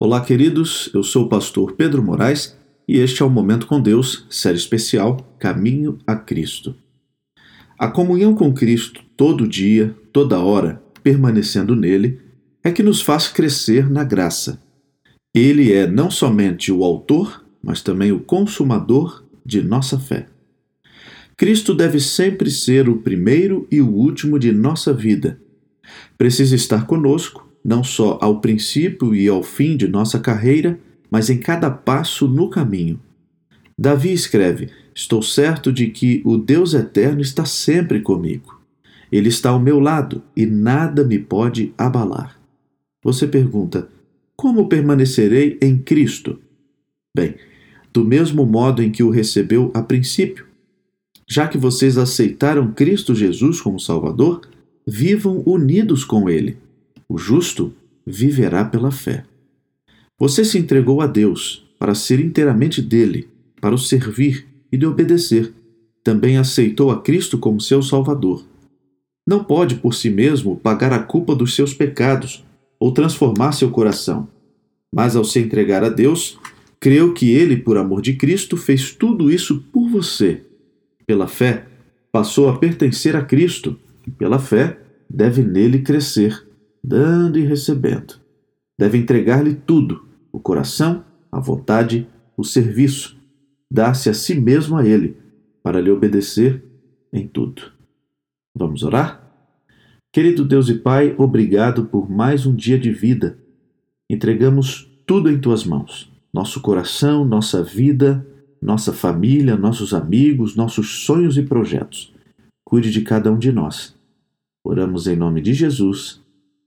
Olá, queridos. Eu sou o pastor Pedro Moraes e este é o Momento com Deus, série especial Caminho a Cristo. A comunhão com Cristo todo dia, toda hora, permanecendo nele, é que nos faz crescer na graça. Ele é não somente o autor, mas também o consumador de nossa fé. Cristo deve sempre ser o primeiro e o último de nossa vida. Precisa estar conosco não só ao princípio e ao fim de nossa carreira, mas em cada passo no caminho. Davi escreve: Estou certo de que o Deus eterno está sempre comigo. Ele está ao meu lado e nada me pode abalar. Você pergunta: Como permanecerei em Cristo? Bem, do mesmo modo em que o recebeu a princípio. Já que vocês aceitaram Cristo Jesus como Salvador, vivam unidos com Ele. O justo viverá pela fé. Você se entregou a Deus para ser inteiramente dele, para o servir e lhe obedecer. Também aceitou a Cristo como seu Salvador. Não pode por si mesmo pagar a culpa dos seus pecados ou transformar seu coração. Mas ao se entregar a Deus, creu que ele, por amor de Cristo, fez tudo isso por você. Pela fé, passou a pertencer a Cristo e, pela fé, deve nele crescer dando e recebendo. Deve entregar-lhe tudo: o coração, a vontade, o serviço, dar-se a si mesmo a ele, para lhe obedecer em tudo. Vamos orar? Querido Deus e Pai, obrigado por mais um dia de vida. Entregamos tudo em tuas mãos: nosso coração, nossa vida, nossa família, nossos amigos, nossos sonhos e projetos. Cuide de cada um de nós. Oramos em nome de Jesus.